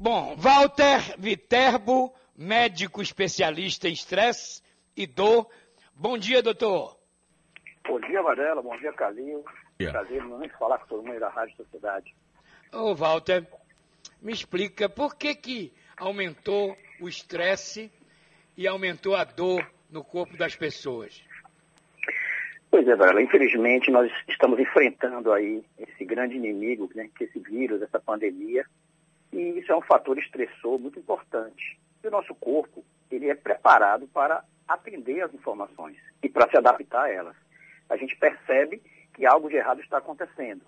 Bom, Walter Viterbo, médico especialista em estresse e dor. Bom dia, doutor. Bom dia, Varela. Bom dia, Calil. Yeah. Prazer em falar com todo mundo aí da Rádio Sociedade. Ô, Walter, me explica por que que aumentou o estresse e aumentou a dor no corpo das pessoas? Pois é, Varela. Infelizmente, nós estamos enfrentando aí esse grande inimigo, né, que é esse vírus, essa pandemia, e isso é um fator estressor muito importante. E o nosso corpo, ele é preparado para atender as informações e para se adaptar a elas. A gente percebe que algo de errado está acontecendo.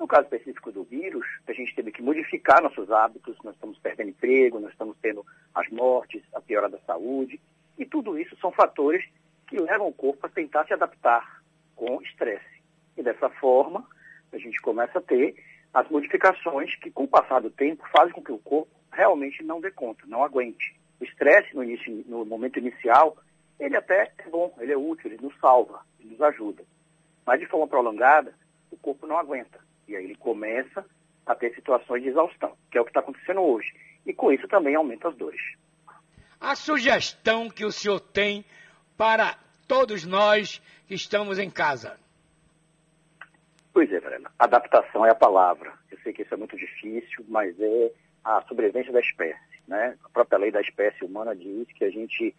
No caso específico do vírus, a gente teve que modificar nossos hábitos, nós estamos perdendo emprego, nós estamos tendo as mortes, a piora da saúde, e tudo isso são fatores que levam o corpo a tentar se adaptar com estresse. E dessa forma, a gente começa a ter as modificações que, com o passar do tempo, fazem com que o corpo realmente não dê conta, não aguente. O estresse no, início, no momento inicial, ele até é bom, ele é útil, ele nos salva, ele nos ajuda. Mas de forma prolongada, o corpo não aguenta. E aí ele começa a ter situações de exaustão, que é o que está acontecendo hoje. E com isso também aumenta as dores. A sugestão que o senhor tem para todos nós que estamos em casa. Pois é, Verena. Adaptação é a palavra. Eu sei que isso é muito difícil, mas é a sobrevivência da espécie. Né? A própria lei da espécie humana diz que a gente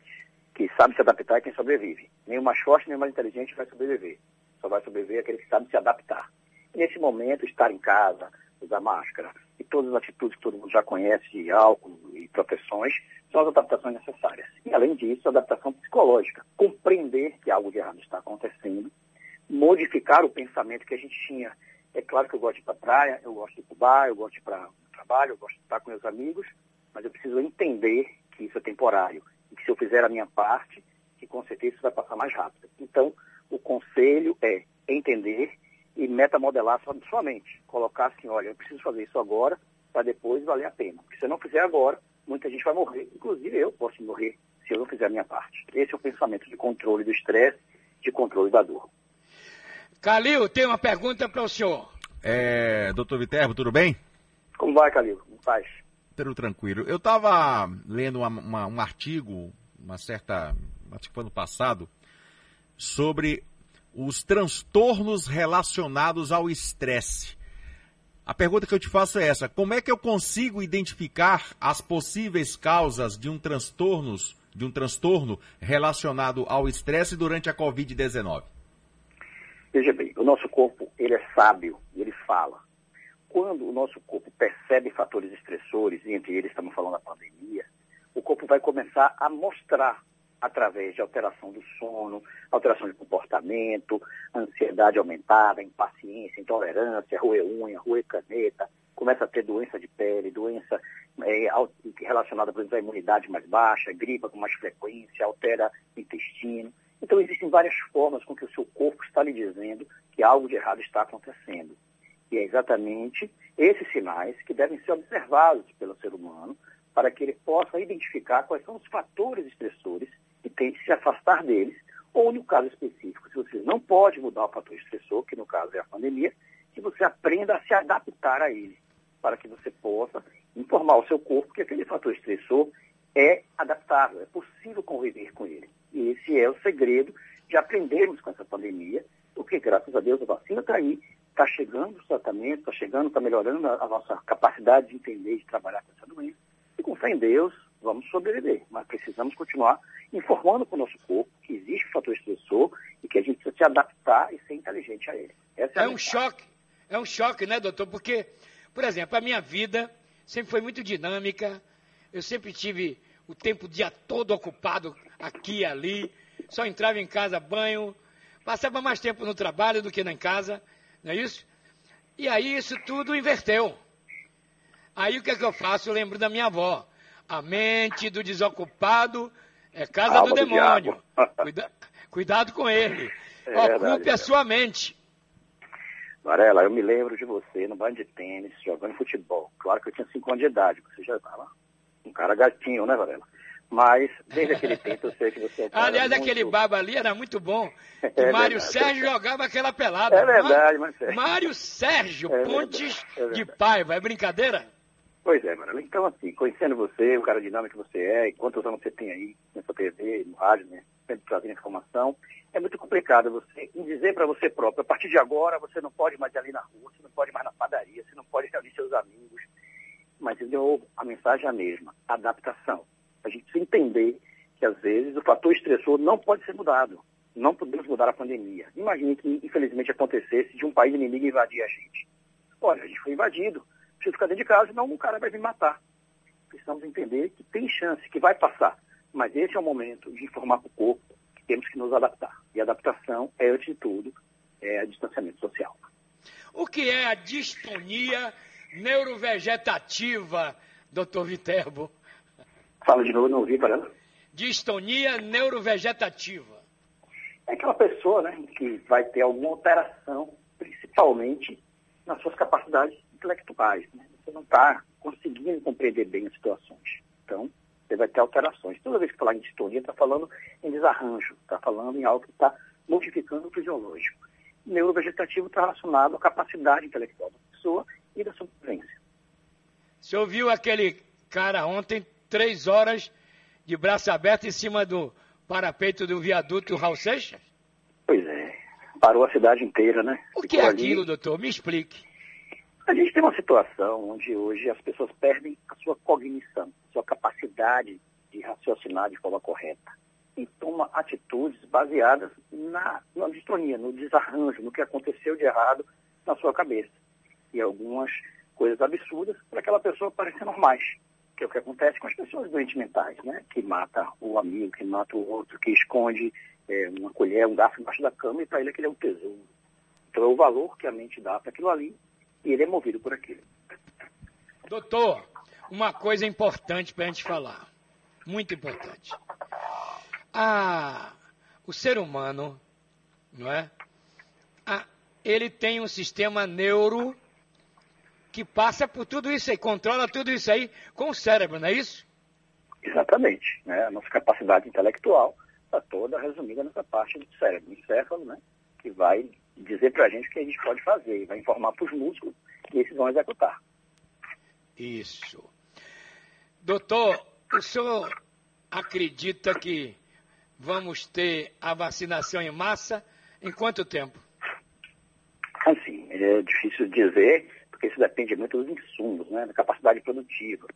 que sabe se adaptar é quem sobrevive. Nem o mais forte, nem o mais inteligente vai sobreviver. Só vai sobreviver aquele que sabe se adaptar. E nesse momento, estar em casa, usar máscara e todas as atitudes que todo mundo já conhece, de álcool e proteções, são as adaptaçõões necessárias. E, além disso, a adaptação psicológica. Compreender que algo de errado está acontecendo, modificar o pensamento que a gente tinha. É claro que eu gosto de ir para a praia, eu gosto de ir para o bar, eu gosto de ir para o trabalho, eu gosto de estar com meus amigos, mas eu preciso entender que isso é temporário e que se eu fizer a minha parte, que com certeza isso vai passar mais rápido. Então, o conselho é entender e metamodelar sua, sua mente. Colocar assim, olha, eu preciso fazer isso agora para depois valer a pena. Porque se eu não fizer agora, muita gente vai morrer. Inclusive eu posso morrer se eu não fizer a minha parte. Esse é o pensamento de controle do estresse, de controle da dor. Calil, tem uma pergunta para o senhor. É, doutor Viterbo, tudo bem? Como vai, Calil? Como faz? Tudo tranquilo. Eu estava lendo uma, uma, um artigo, uma certa, acho que foi ano passado, sobre os transtornos relacionados ao estresse. A pergunta que eu te faço é essa: como é que eu consigo identificar as possíveis causas de um transtorno, de um transtorno relacionado ao estresse durante a Covid-19? Veja bem, o nosso corpo ele é sábio e ele fala. Quando o nosso corpo percebe fatores estressores, e entre eles estamos falando da pandemia, o corpo vai começar a mostrar através de alteração do sono, alteração de comportamento, ansiedade aumentada, impaciência, intolerância, roer unha, roer caneta, começa a ter doença de pele, doença é, relacionada, por exemplo, à imunidade mais baixa, gripa com mais frequência, altera intestino. Então, existem várias formas com que o seu corpo está lhe dizendo que algo de errado está acontecendo. E é exatamente esses sinais que devem ser observados pelo ser humano para que ele possa identificar quais são os fatores estressores e tente se afastar deles, ou no caso específico, se você não pode mudar o fator estressor, que no caso é a pandemia, que você aprenda a se adaptar a ele, para que você possa informar o seu corpo que aquele fator estressor é adaptável, é possível conviver com ele. E esse é o segredo de aprendermos com essa pandemia, porque graças a Deus a vacina está aí, está chegando o tratamento, está chegando, está melhorando a, a nossa capacidade de entender e de trabalhar com essa doença. E com fé em Deus, vamos sobreviver, mas precisamos continuar informando para o nosso corpo que existe um fator estressor e que a gente precisa se adaptar e ser inteligente a ele. Essa é, é um choque, é um choque, né, doutor? Porque, por exemplo, a minha vida sempre foi muito dinâmica, eu sempre tive o tempo o dia todo ocupado aqui e ali, só entrava em casa, banho, passava mais tempo no trabalho do que em casa, não é isso? E aí isso tudo inverteu. Aí o que é que eu faço? Eu lembro da minha avó. A mente do desocupado é casa do demônio. Cuida, cuidado com ele. É Ocupe verdade, a sua mente. Varela, eu me lembro de você no banho de tênis, jogando futebol. Claro que eu tinha 5 anos de idade, você já estava um cara gatinho, né, Varela? Mas desde aquele tempo eu sei que você é um Aliás, muito... aquele baba ali era muito bom. É Mário Sérgio jogava aquela pelada. É verdade, mas Mário Sérgio, é Pontes verdade, é de Paiva, é brincadeira? Pois é, Mara. Então, assim, conhecendo você, o cara dinâmico que você é, e quantos anos você tem aí nessa TV, no rádio, né? Sempre trazendo informação, é muito complicado você dizer para você próprio, a partir de agora você não pode mais ir ali na rua, você não pode mais na padaria, você não pode reunir seus amigos. Mas, de novo, a mensagem é a mesma, adaptação. A gente precisa entender que, às vezes, o fator estressor não pode ser mudado. Não podemos mudar a pandemia. Imagine que, infelizmente, acontecesse de um país inimigo invadir a gente. Olha, a gente foi invadido preciso ficar dentro de casa, senão um cara vai me matar. Precisamos entender que tem chance, que vai passar. Mas esse é o momento de informar para o corpo que temos que nos adaptar. E adaptação é, antes de tudo, é distanciamento social. O que é a distonia neurovegetativa, doutor Viterbo? Fala de novo, não ouvi, parando. Distonia neurovegetativa. É aquela pessoa né, que vai ter alguma alteração, principalmente nas suas capacidades intelectuais. Né? Você não está conseguindo compreender bem as situações. Então, você vai ter alterações. Toda vez que falar em distonia, está falando em desarranjo, está falando em algo que está modificando o fisiológico. Neurovegetativo está relacionado à capacidade intelectual da pessoa e da sobrevivência. Você ouviu aquele cara ontem, três horas de braço aberto em cima do parapeito do viaduto Raul Seixas? Pois é. Parou a cidade inteira, né? O que é aquilo, doutor? Me explique. A gente tem uma situação onde hoje as pessoas perdem a sua cognição, sua capacidade de raciocinar de forma correta e toma atitudes baseadas na, na distonia, no desarranjo, no que aconteceu de errado na sua cabeça. E algumas coisas absurdas para aquela pessoa parecer normais, que é o que acontece com as pessoas doentes mentais, né? Que mata o amigo, que mata o outro, que esconde é, uma colher, um garfo embaixo da cama e para ele aquele é um tesouro. Então é o valor que a mente dá para aquilo ali e ele é movido por aquilo. Doutor, uma coisa importante para a gente falar, muito importante. Ah, o ser humano, não é? Ah, ele tem um sistema neuro que passa por tudo isso aí, controla tudo isso aí com o cérebro, não é isso? Exatamente. Né? A nossa capacidade intelectual está toda resumida nessa parte do cérebro, encéfalo, né? que vai dizer para a gente o que a gente pode fazer, vai informar para os músculos e esses vão executar. Isso. Doutor, o senhor acredita que vamos ter a vacinação em massa em quanto tempo? Assim, é difícil dizer, porque isso depende muito dos insumos, né, da capacidade produtiva.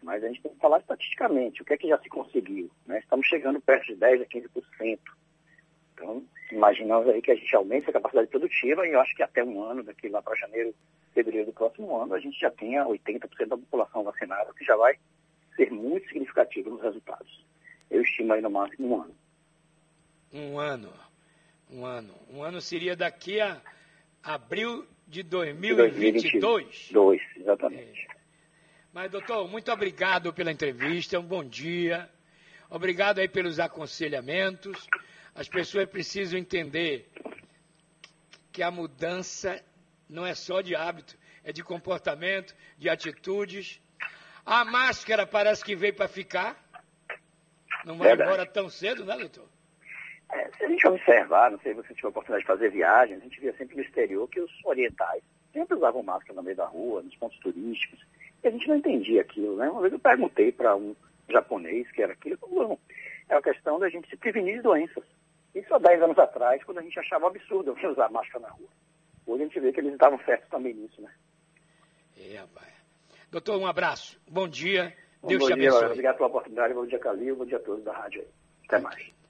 Mas a gente tem que falar estatisticamente, o que é que já se conseguiu. Né? Estamos chegando perto de 10% a 15%. Então, imaginamos aí que a gente aumente a capacidade produtiva e eu acho que até um ano, daqui lá para janeiro, fevereiro do próximo ano, a gente já tenha 80% da população vacinada, o que já vai ser muito significativo nos resultados. Eu estimo aí no máximo um ano. Um ano. Um ano. Um ano seria daqui a abril de 2022? 2022, exatamente. É. Mas, doutor, muito obrigado pela entrevista, um bom dia. Obrigado aí pelos aconselhamentos. As pessoas precisam entender que a mudança não é só de hábito, é de comportamento, de atitudes. A máscara parece que veio para ficar. Não vai Verdade. embora tão cedo, né, doutor? É, se a gente observar, não sei se você tiver a oportunidade de fazer viagens, a gente via sempre no exterior que os orientais sempre usavam máscara no meio da rua, nos pontos turísticos, e a gente não entendia aquilo, né? Uma vez eu perguntei para um japonês que era aquilo, falou, não, é uma questão da gente se prevenir de doenças. Isso há 10 anos atrás, quando a gente achava absurdo usar máscara na rua. Hoje a gente vê que eles estavam certos também nisso, né? É, rapaz. Doutor, um abraço. Bom dia. Deus bom te dia, abençoe. Obrigado pela oportunidade. Bom dia, Calil. Bom dia a todos da rádio aí. Até mais.